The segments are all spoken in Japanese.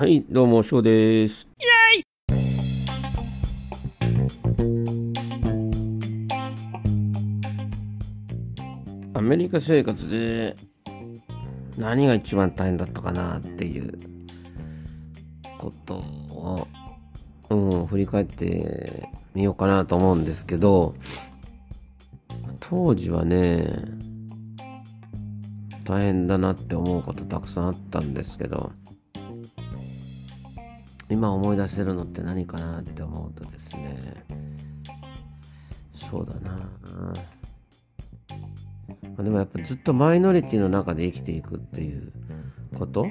はい、どうも、翔です。アメリカ生活で何が一番大変だったかなっていうことを、うん、振り返ってみようかなと思うんですけど、当時はね、大変だなって思うことたくさんあったんですけど、今思い出せるのって何かなって思うとですね、そうだな。あでもやっぱずっとマイノリティの中で生きていくっていうこと？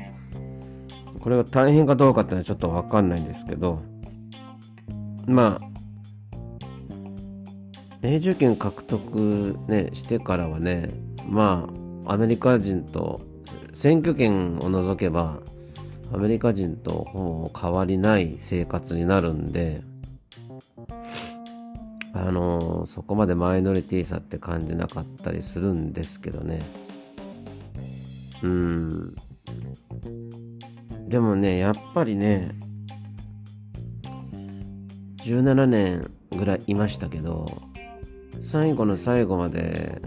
これが大変かどうかっていうのはちょっとわかんないんですけど。まあ永住権獲得ねしてからはねまあアメリカ人と選挙権を除けばアメリカ人とほぼ変わりない生活になるんであのそこまでマイノリティさって感じなかったりするんですけどね。うん。でもねやっぱりね17年ぐらいいましたけど最後の最後まで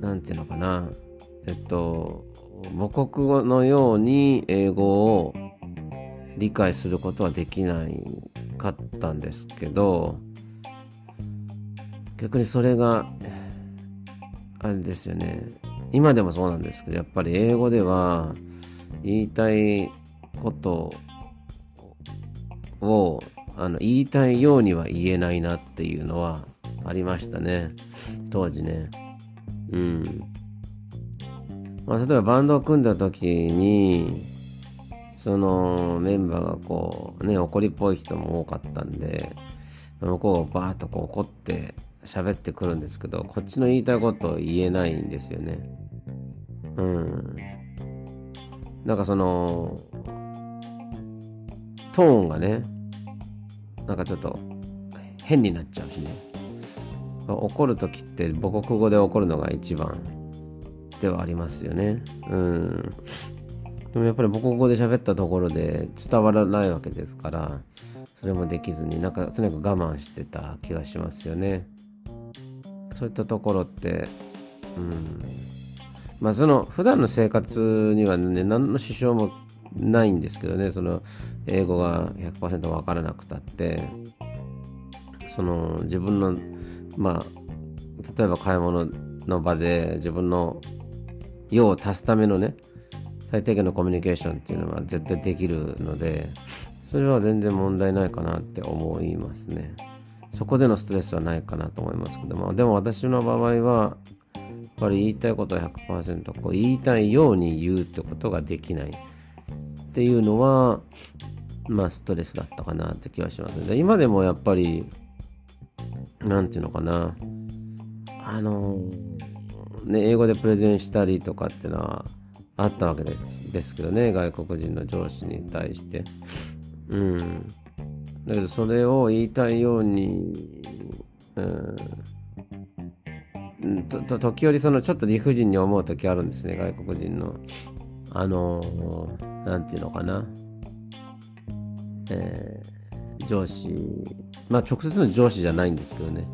なんていうのかな。えっと母国語のように英語を理解することはできないかったんですけど逆にそれがあれですよね。今でもそうなんですけどやっぱり英語では言いたいことをあの言いたいようには言えないなっていうのはありましたね。当時ね。うん。まあ、例えばバンドを組んだ時にそのメンバーがこうね怒りっぽい人も多かったんで向こうがバーッとこう怒って喋ってくるんですけどこっちの言いたいことを言えないんですよね。うん。なんかそのトーンがねなんかちょっと変になっちゃうしね。怒る時って母国語で怒るのが一番ではありますよね。うん。でもやっぱり母国語で喋ったところで伝わらないわけですから、それもできずになんかとにかく我慢してた気がしますよね。そういったところって、うん。まあその普段の生活にはね、何の支障もないんですけどね、その英語が100%わからなくたって、その自分の、まあ、例えば買い物の場で自分の用を足すためのね最低限のコミュニケーションっていうのは絶対できるのでそれは全然問題ないかなって思いますね。そこでのストレスはないかなと思いますけども。でも私の場合はやっぱり言いたいことは100%こう言いたいように言うってことができないっていうのはまあストレスだったかなって気はしますね。今でもやっぱりなんていうのかな。あのね、英語でプレゼンしたりとかっていうのはあったわけですですけどね外国人の上司に対して。うん。だけどそれを言いたいようにうん。とと時折そのちょっと理不尽に思う時あるんですね外国人の。あのなんていうのかな。えー、上司。まあ直接の上司じゃないんですけどね。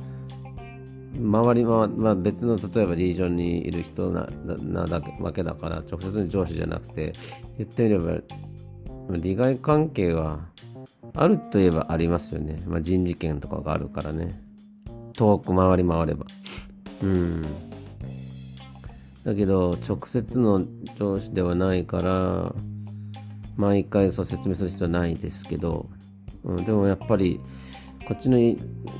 周りは、まあ、別の例えばリージョンにいる人ななだわけだから直接の上司じゃなくて言ってみれば利害関係はあるといえばありますよね、まあ、人事権とかがあるからね。遠く回り回れば。うん。だけど直接の上司ではないから毎回そう説明する必要はないですけど、うん、でもやっぱりこっちの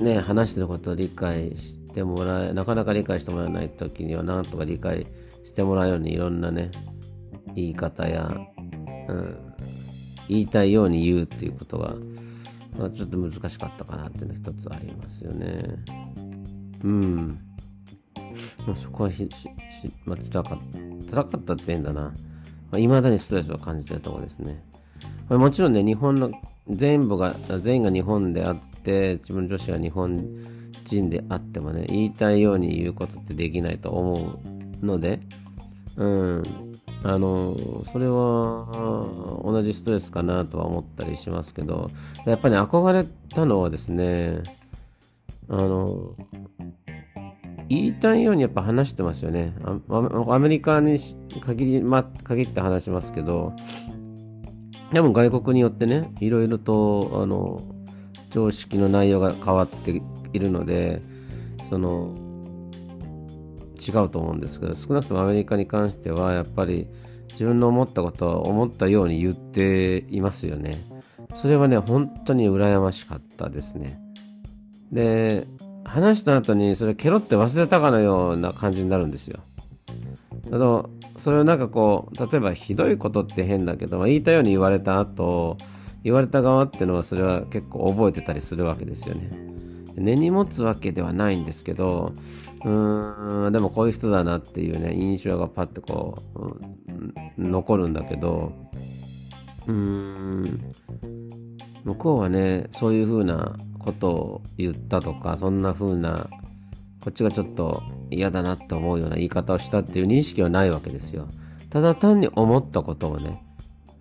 ね話してることを理解してもらえなかなか理解してもらえない時にはなんとか理解してもらうようにいろんなね言い方や、うん、言いたいように言うっていうことが、まあ、ちょっと難しかったかなっていうのが一つありますよね。うん。そこはししまあ、辛かった辛かったって言うんだな、まあ、未だにストレスを感じてるところですね。もちろんね日本の全部が全員が日本であって自分女子が日本人であってもね言いたいように言うことってできないと思うのでうん。あのそれは同じストレスかなとは思ったりしますけどやっぱり、ね、憧れたのはですねあの言いたいようにやっぱ話してますよね。アメリカに限り、ま、限って話しますけどでも外国によってねいろいろとあの常識の内容が変わっているのでその違うと思うんですけど少なくともアメリカに関してはやっぱり自分の思ったことは思ったように言っていますよね。それはね本当に羨ましかったですね。で話した後にそれケロって忘れたかのような感じになるんですよ。あのそれをなんかこう例えばひどいことって変だけど、まあ、言いたように言われた後言われた側っていうのはそれは結構覚えてたりするわけですよね。根に持つわけではないんですけどうーんでもこういう人だなっていうね印象がパッてこう、うん残るんだけどうーん向こうはねそういうふうなことを言ったとかそんな風なこっちがちょっと嫌だなって思うような言い方をしたっていう認識はないわけですよ。ただ単に思ったことをね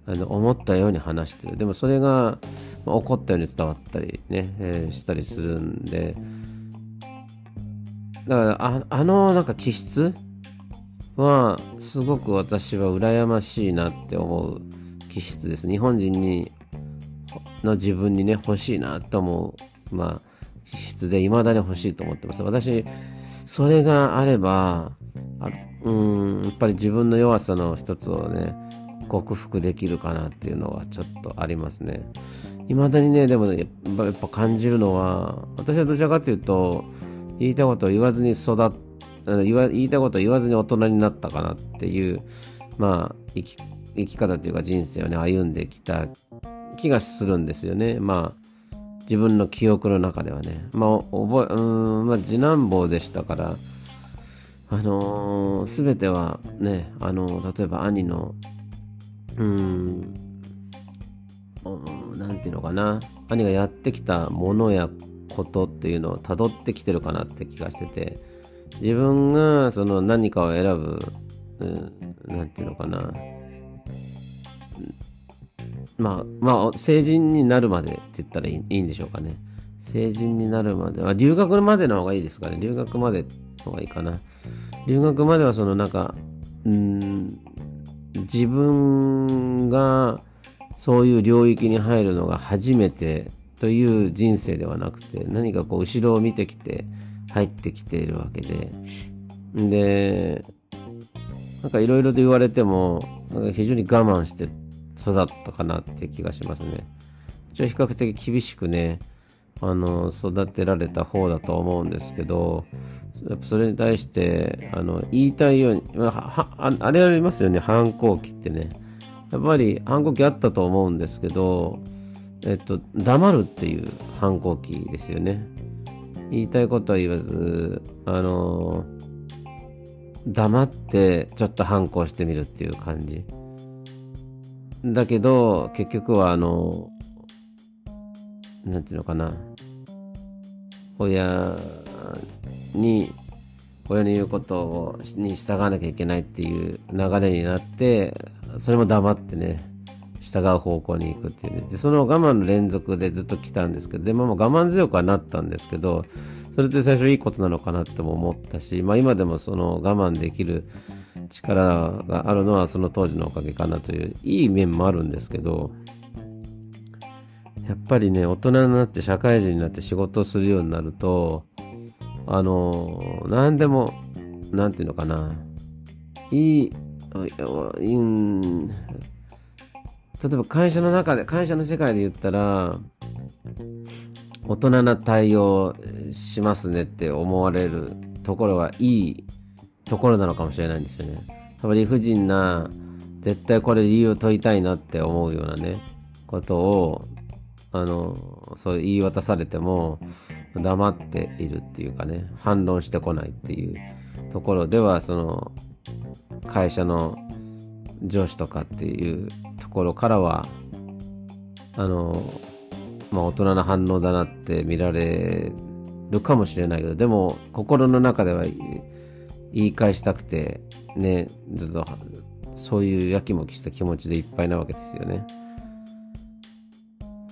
あの思ったように話してる。でもそれが怒ったように伝わったりね、えー、したりするんで。だからああのなんか気質はすごく私は羨ましいなって思う気質です。日本人にの自分にね欲しいなと思うまあ気質で未だに欲しいと思ってます。私それがあればあうんやっぱり自分の弱さの一つをね克服できるかなっていうのはちょっとありますね。未だにね、でもね、やっぱ感じるのは、私はどちらかというと、言いたいことを言わずに育っ、言わ言いたいことを言わずに大人になったかなっていう、まあ、生き生き方というか人生をね、歩んできた気がするんですよね。まあ、自分の記憶の中ではね。まあ、覚え、うん、まあ、次男坊でしたから、あのー、全てはね、あのー、例えば兄のうん、なんていうのかな。兄がやってきたものやことっていうのを辿ってきてるかなって気がしてて、自分がその何かを選ぶ、うん、なんていうのかな。まあ、まあ、成人になるまでって言ったらいいいいんでしょうかね。成人になるまでは、留学までの方がいいですかね。留学までの方がいいかな。留学まではそのなんか、うん、自分がそういう領域に入るのが初めてという人生ではなくて何かこう後ろを見てきて入ってきているわけででなんかいろいろと言われてもなんか非常に我慢して育ったかなっていう気がしますね。一応比較的厳しくねあの育てられた方だと思うんですけどそれに対してあの言いたいように、あ、あれありますよね反抗期ってね。やっぱり反抗期あったと思うんですけどえっと黙るっていう反抗期ですよね。言いたいことは言わずあの黙ってちょっと反抗してみるっていう感じ。だけど結局はあのなんていうのかな。親に親の言うことに従わなきゃいけないっていう流れになってそれも黙ってね従う方向に行くっていうね。でその我慢の連続でずっと来たんですけどでも我慢強くはなったんですけどそれって最初いいことなのかなっても思ったし、まあ、今でもその我慢できる力があるのはその当時のおかげかなといういい面もあるんですけどやっぱりね大人になって社会人になって仕事をするようになるとあの何でも何て言うのかないい例えば会社の中で会社の世界で言ったら大人な対応しますねって思われるところはいいところなのかもしれないんですよね。多分理不尽な絶対これ理由を問いたいなって思うようなねことをあのそう言い渡されても黙っているっていうかね反論してこないっていうところではその会社の上司とかっていうところからはあのまあ大人な反応だなって見られるかもしれないけどでも心の中では言い返したくてねずっとそういうやきもきした気持ちでいっぱいなわけですよね。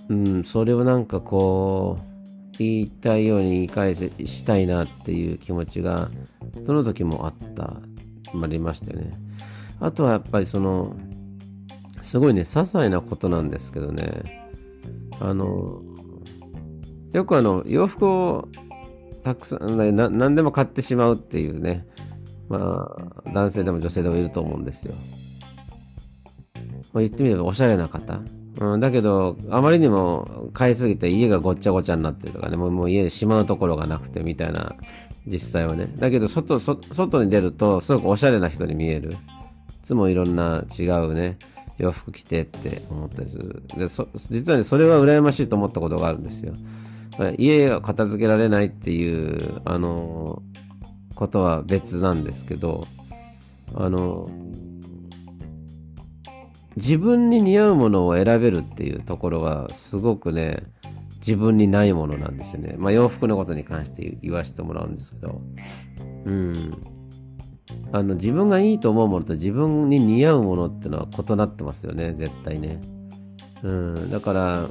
うん、それをなんかこう言いたいように言い返せしたいなっていう気持ちがその時もあったありましたよね。あとはやっぱりそのすごいね些細なことなんですけどねあのよくあの洋服をたくさん何でも買ってしまうっていうねまあ男性でも女性でもいると思うんですよ。まあ、言ってみればおしゃれな方うん、だけど、あまりにも買いすぎて家がごっちゃごちゃになってるとかね、もうもう家にしまうところがなくてみたいな、実際はね。だけど外、外に出ると、すごくおしゃれな人に見える。いつもいろんな違うね、洋服着てって思ったりする。で、そ実はね、それは羨ましいと思ったことがあるんですよ。家が片付けられないっていう、あの、ことは別なんですけど、あの、自分に似合うものを選べるっていうところはすごくね自分にないものなんですよね。まあ洋服のことに関して言わせてもらうんですけど。うん。あの自分がいいと思うものと自分に似合うものってのは異なってますよね、絶対ね。うん。だから、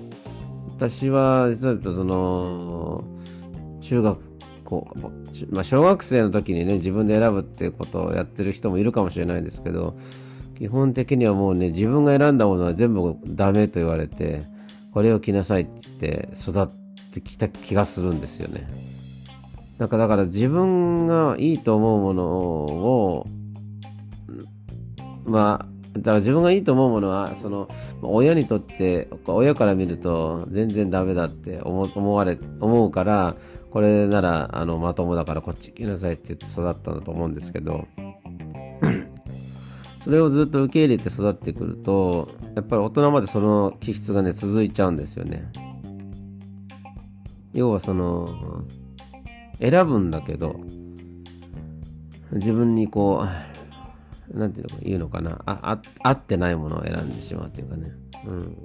私は、実はその、中学校、まあ小学生の時にね、自分で選ぶっていうことをやってる人もいるかもしれないですけど、基本的にはもうね、自分が選んだものは全部ダメと言われて、これを着なさいって言って育ってきた気がするんですよね。だから、だから自分がいいと思うものを、まあ、だから自分がいいと思うものは、その、親にとって、親から見ると全然ダメだって思われ、思うから、これなら、あの、まともだからこっち来なさいって言って育ったんだと思うんですけど、それをずっと受け入れて育ってくるとやっぱり大人までその気質がね続いちゃうんですよね。要はその選ぶんだけど自分にこうなんていうの言うのかなああ合ってないものを選んでしまうというかね。うん。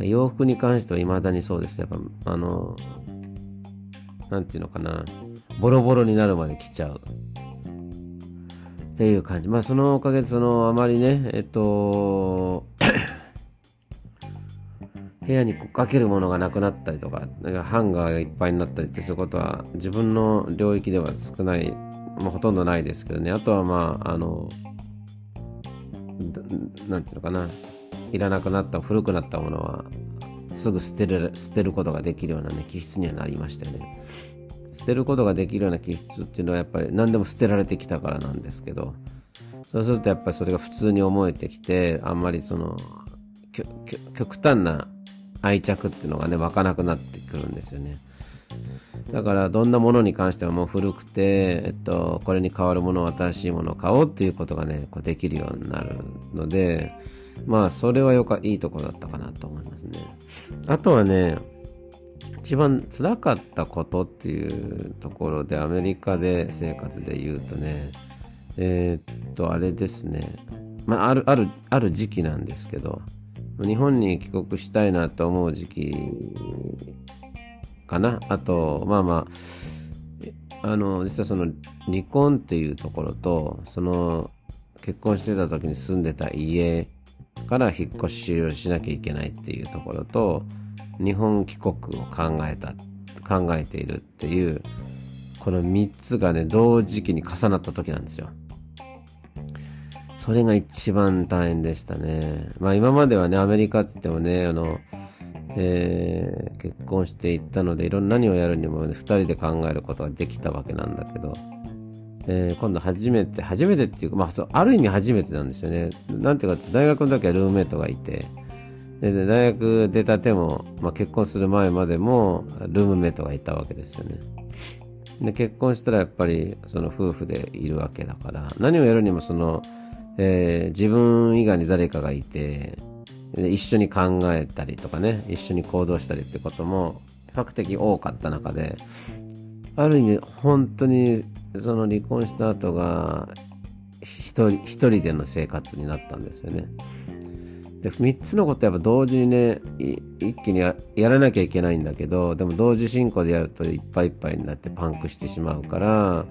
洋服に関しては未だにそうです。やっぱあのなんていうのかなボロボロになるまで着ちゃう。っていう感じ。まあ、そのおかげで、その、あまりね、えっと、部屋にかけるものがなくなったりとか、なんかハンガーがいっぱいになったりってそういうことは、自分の領域では少ない、まあ、ほとんどないですけどね。あとは、まあ、あの、なんていうのかな、いらなくなった、古くなったものは、すぐ捨てる、捨てることができるようなね、気質にはなりましたよね。捨てることができるような気質っていうのはやっぱり何でも捨てられてきたからなんですけどそうするとやっぱりそれが普通に思えてきてあんまりその極端な愛着っていうのがね湧かなくなってくるんですよね。だからどんなものに関してはもう古くて、えっと、これに代わるものを新しいものを買おうっていうことがねこうできるようになるのでまあそれはよかいいとこだったかなと思いますね。あとはね一番辛かったことっていうところでアメリカで生活で言うとねえー、っとあれですね。まああるあるある時期なんですけど日本に帰国したいなと思う時期かな。あとまあまああの実はその離婚っていうところとその結婚してた時に住んでた家から引っ越しをしなきゃいけないっていうところと日本帰国を考えた考えているっていうこの3つがね同時期に重なった時なんですよ。それが一番大変でしたね。まあ今まではねアメリカって言ってもねあのえー、結婚していったのでいろんな何をやるにも、ね、2人で考えることができたわけなんだけど、えー、今度初めて初めてっていうか、まあ、そうある意味初めてなんですよね。なんていうか大学の時はルームメイトがいてで大学出たても、まあ、結婚する前までもルームメイトがいたわけですよね。で結婚したらやっぱりその夫婦でいるわけだから何をやるにもその、えー、自分以外に誰かがいてで一緒に考えたりとかね一緒に行動したりってことも比較的多かった中である意味本当にその離婚した後が一人一人での生活になったんですよね。で3つのことやっぱ同時にね一気にやらなきゃいけないんだけどでも同時進行でやるといっぱいいっぱいになってパンクしてしまうから、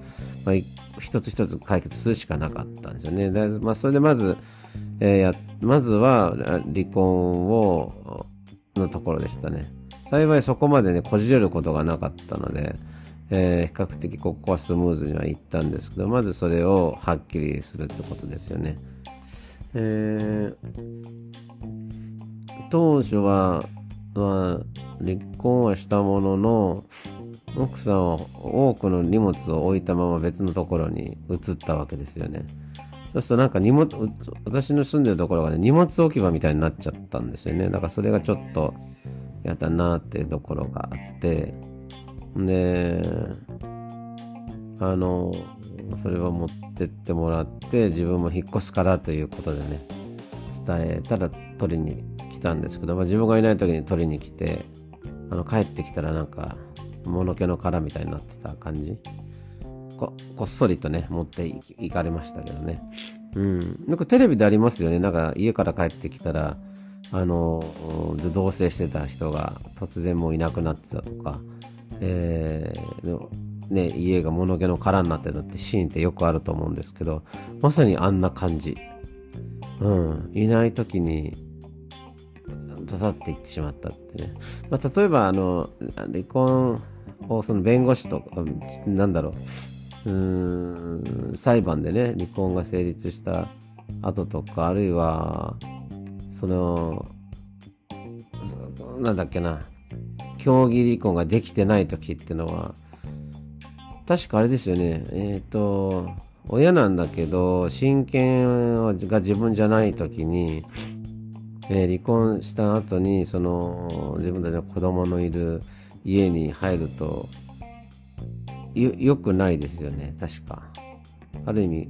まあ、一つ一つ解決するしかなかったんですよね。まあ、それでまず、えー、やまずは離婚をのところでしたね。幸いそこまでねこじれることがなかったので、えー、比較的ここはスムーズにはいったんですけどまずそれをはっきりするってことですよね。えー当初は、まあ、離婚はしたものの、奥さんは多くの荷物を置いたまま別のところに移ったわけですよね。そうするとなんか荷物、私の住んでるところがね、荷物置き場みたいになっちゃったんですよね。だからそれがちょっとやだなっていうところがあって、で、あの、それを持ってってもらって、自分も引っ越すからということでね、伝えたら取りに来たんですけど、まあ、自分がいない時に取りに来てあの帰ってきたらなんか物気の殻みたいになってた感じ。ここっそりとね持っていかれましたけどね。うん。なんかテレビでありますよね。なんか家から帰ってきたらあの同棲してた人が突然もういなくなってたとか、えー、ね、家が物気の殻になってたってシーンってよくあると思うんですけどまさにあんな感じ。うん、いない時に刺さっていってしまったってね。まあ、例えば、あの、離婚をその弁護士とか、なんだろう、うん、裁判でね、離婚が成立した後とか、あるいは、その、なんだっけな、協議離婚ができてない時っていうのは、確かあれですよね、えっ、ー、と、親なんだけど、親権が自分じゃない時に、えー、離婚した後にその自分たちの子供のいる家に入るとよよくないですよね。確か。ある意味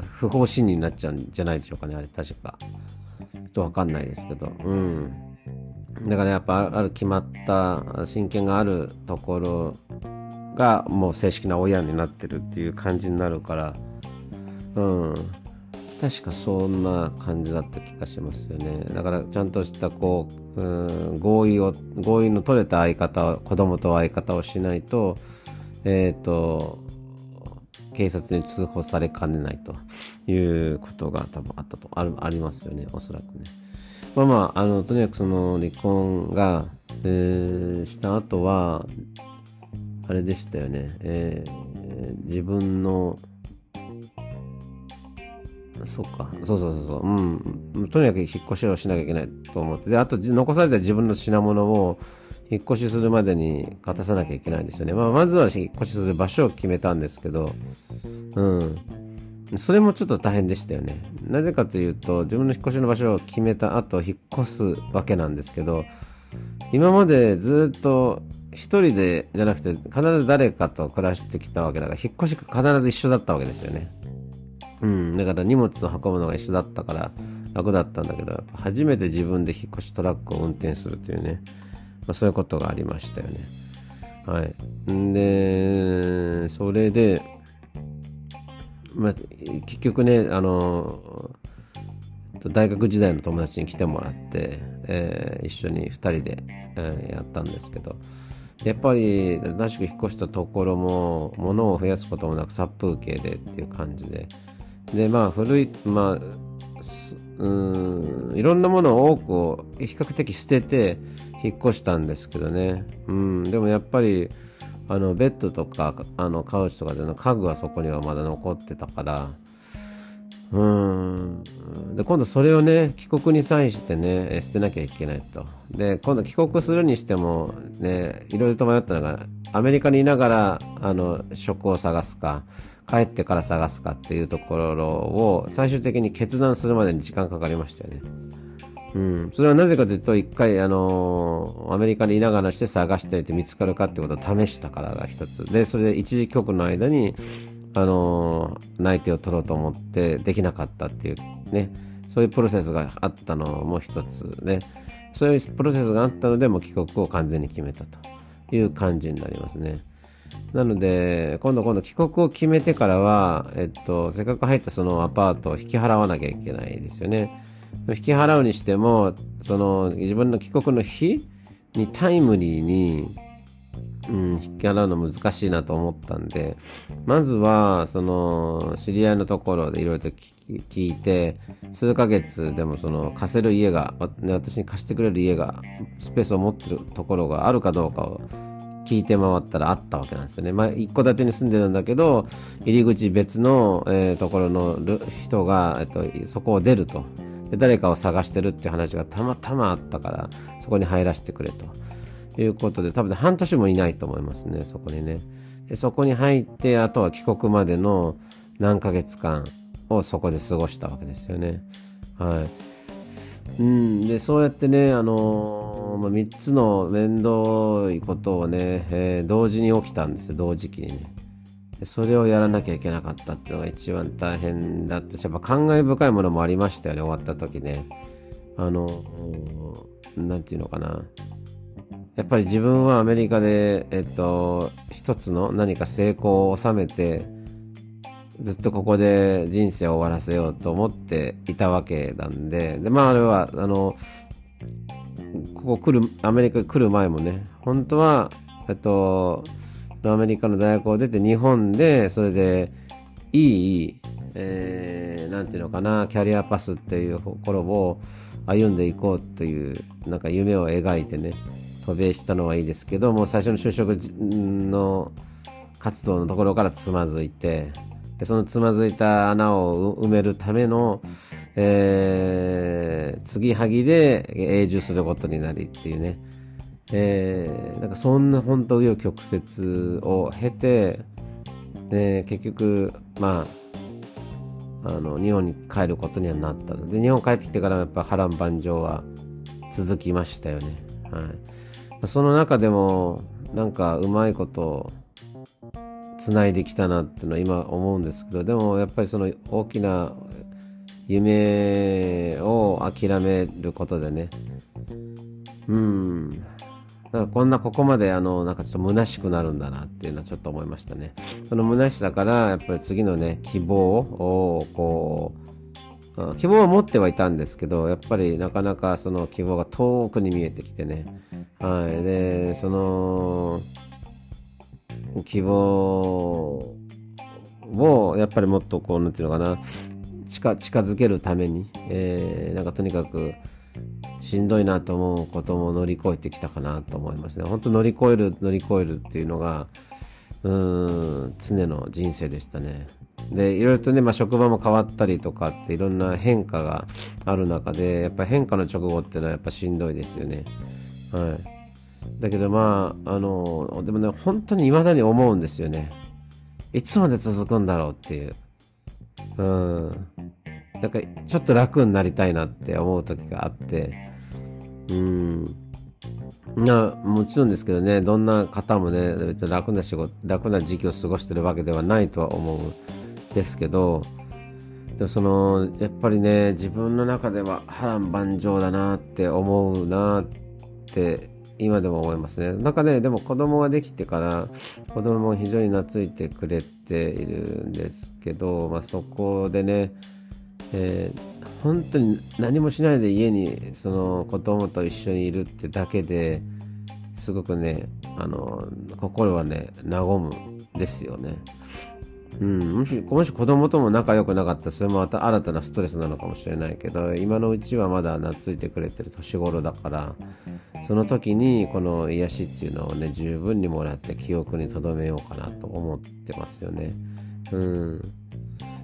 不法侵入になっちゃうんじゃないでしょうかね。あれ確か。ちょっとわかんないですけど。うん。だからやっぱある決まった親権があるところがもう正式な親になってるっていう感じになるから。うん。確かそんな感じだった気がしますよね。だからちゃんとしたこううん合意を合意の取れた相方子供と相方をしないとえっ、ー、と警察に通報されかねないということが多分あったとあありますよねおそらくね。まあまああのとにかくその離婚が、えー、した後はあれでしたよね、えー、自分のそうか。そうそうそうそう。うん。とにかく引っ越しをしなきゃいけないと思って。で、あと、残された自分の品物を引っ越しするまでに勝たさなきゃいけないんですよね。まあ、まずは引っ越しする場所を決めたんですけど、うん。それもちょっと大変でしたよね。なぜかというと、自分の引っ越しの場所を決めた後、引っ越すわけなんですけど、今までずっと一人でじゃなくて、必ず誰かと暮らしてきたわけだから、引っ越しが必ず一緒だったわけですよね。うん、だから荷物を運ぶのが一緒だったから楽だったんだけど、初めて自分で引っ越しトラックを運転するというね、まあ、そういうことがありましたよね。はい。んで、それで、まあ、結局ね、あの、大学時代の友達に来てもらって、えー、一緒に2人で、えー、やったんですけど、やっぱり新しく引っ越したところも物を増やすこともなく殺風景でっていう感じで。でまあ古いまあうんいろんなものを多くを比較的捨てて引っ越したんですけどね。うんでもやっぱりあのベッドとかあのカウチとかでの家具はそこにはまだ残ってたからうん。で今度それをね帰国に際してね捨てなきゃいけないと。で今度帰国するにしてもねいろいろと迷ったのがアメリカにいながらあの職を探すか帰ってから探すかっていうところを最終的に決断するまでに時間かかりましたよね。うん、それはなぜかというと一回あのアメリカにいながらして探していて見つかるかってことを試したからが一つ。でそれで一時帰国の間にあの内定を取ろうと思ってできなかったっていうねそういうプロセスがあったのも一つでそういうプロセスがあったのでもう帰国を完全に決めたという感じになりますね。なので、今度今度帰国を決めてからは、えっと、せっかく入ったそのアパートを引き払わなきゃいけないですよね。引き払うにしてもその自分の帰国の日にタイムリーに、うん、引き払うの難しいなと思ったんでまずはその知り合いのところでいろいろと聞いて数ヶ月でもその貸せる家が私に貸してくれる家がスペースを持ってるところがあるかどうかを聞いて回ったらあったわけなんですよね。まあ、一戸建てに住んでるんだけど、入り口別の、えー、ところの人が、えっと、そこを出ると。で誰かを探してるっていう話がたまたまあったから、そこに入らせてくれと。いうことで、多分半年もいないと思いますね、そこにね。でそこに入って、あとは帰国までの何ヶ月間、をそこで過ごしたわけですよね。はい。うん、で、そうやってね、あのー、まあ、3つの面倒いことをね、えー、同時に起きたんですよ、同時期にね。それをやらなきゃいけなかったっていうのが一番大変だったし、やっぱ感慨深いものもありましたよね、終わった時ね。あの、なんていうのかな。やっぱり自分はアメリカで、えっと、一つの何か成功を収めて、ずっとここで人生を終わらせようと思っていたわけなんで、で、まああれは、あの、ここ来る、アメリカ来る前もね、本当は、えっと、アメリカの大学を出て日本で、それで、いい、えー、なんていうのかな、キャリアパスっていうところを歩んでいこうという、なんか夢を描いてね、渡米したのはいいですけど、もう最初の就職の活動のところからつまずいて、そのつまずいた穴を埋めるための、えー、継ぎはぎで永住することになりっていうね、えー、なんかそんな本当紆余曲折を経て、で結局まああの日本に帰ることにはなった。ので日本帰ってきてからやっぱ波乱万丈は続きましたよね。はい、その中でもなんかうまいことつないできたなっていうのは今思うんですけどでもやっぱりその大きな夢を諦めることでね。うん。なんかこんなここまであのなんかちょっと虚しくなるんだなっていうのはちょっと思いましたね。その虚しさからやっぱり次のね希望をこう希望を持ってはいたんですけどやっぱりなかなかその希望が遠くに見えてきてねはいでその希望をやっぱりもっとこうなんていうのかな近近づけるために、えー、なんかとにかくしんどいなと思うことも乗り越えてきたかなと思いますね。本当乗り越える乗り越えるっていうのがうん常の人生でしたね。でいろいろとね、まあ、職場も変わったりとかっていろんな変化がある中でやっぱ変化の直後っていうのはやっぱしんどいですよね。はい、だけどまあ、あの、でもね、本当に未だに思うんですよね。いつまで続くんだろうっていう。うん。なんか、ちょっと楽になりたいなって思う時があって。うん。なもちろんですけどね、どんな方もね、楽な仕事、楽な時期を過ごしてるわけではないとは思うですけど、でもその、やっぱりね、自分の中では波乱万丈だなって思うなって今でも思いますね。なんかね、でも子供ができてから子供も非常に懐いてくれているんですけど、まあ、そこでね、えー、本当に何もしないで家にその子供と一緒にいるってだけですごくね、あの、心はね、和むですよね。うん、もしもし子供とも仲良くなかったらそれもまた新たなストレスなのかもしれないけど今のうちはまだ懐いてくれてる年頃だからその時にこの癒しっていうのをね十分にもらって記憶に留めようかなと思ってますよね。うん、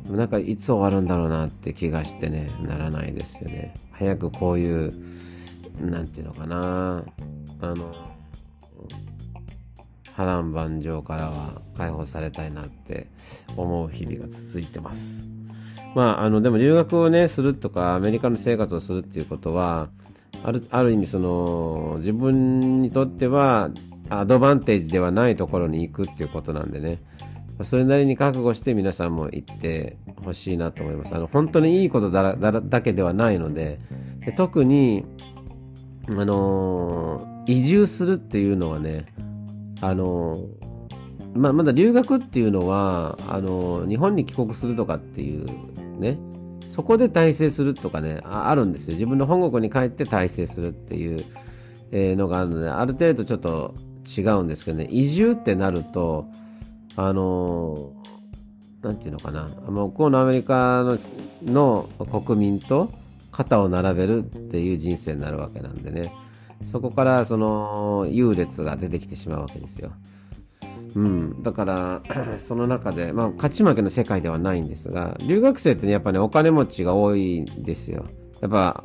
でもなんかいつ終わるんだろうなって気がしてねならないですよね。早くこういう何て言うのかなあの波乱万丈からは解放されたいなって思う日々が続いてます。まあ、あのでも留学をねするとかアメリカの生活をするっていうことはあるある意味その自分にとってはアドバンテージではないところに行くっていうことなんでねそれなりに覚悟して皆さんも行ってほしいなと思いますあの本当にいいことだだけではないのでで特にあの移住するっていうのはねあのまあ、まだ留学っていうのはあの日本に帰国するとかっていうねそこで大成するとかねあるんですよ。自分の本国に帰って大成するっていうのがあるのである程度ちょっと違うんですけどね。移住ってなるとあの何て言うのかな。向こうのアメリカの国民と肩を並べるっていう人生になるわけなんでね。そこからその優劣が出てきてしまうわけですよ。うん、だから その中で、まあ、勝ち負けの世界ではないんですが留学生ってねやっぱねお金持ちが多いんですよ。やっぱ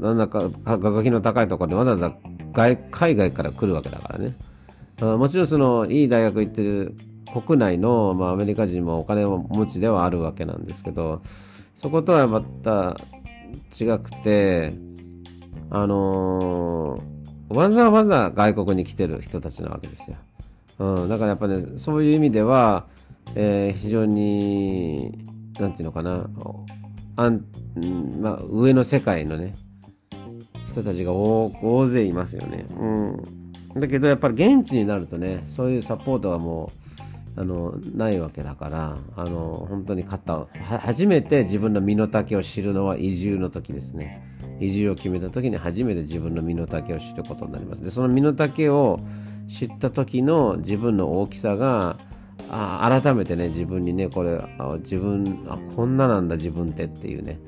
なんだか学費の高いところにわざわざ外海外から来るわけだからね。もちろんそのいい大学行ってる国内の、まあ、アメリカ人もお金持ちではあるわけなんですけどそことはまた違くてあのー、わざわざ外国に来てる人たちなわけですよ。うん、だからやっぱねそういう意味では、えー、非常になんていうのかなあん、まあ、上の世界のね人たちが大勢いますよね。うん、だけどやっぱり現地になるとねそういうサポートはもうあのないわけだからあの本当に肩を初めて自分の身の丈を知るのは移住の時ですね。移住を決めた時に初めて自分の身の丈を知ることになります。でその身の丈を知った時の自分の大きさがあ改めてね自分にねこれ自分あこんななんだ自分ってっていうね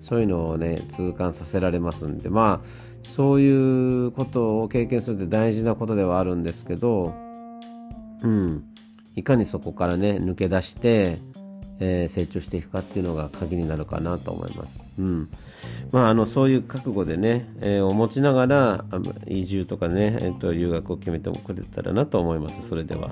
そういうのをね痛感させられますんでまあそういうことを経験するって大事なことではあるんですけどうんいかにそこからね抜け出してえー、成長していくかっていうのが鍵になるかなと思います。うん。まあ、あの、そういう覚悟でね、えー、を持ちながら、移住とかね、えっ、ー、と、留学を決めてもくれたらなと思います。それでは。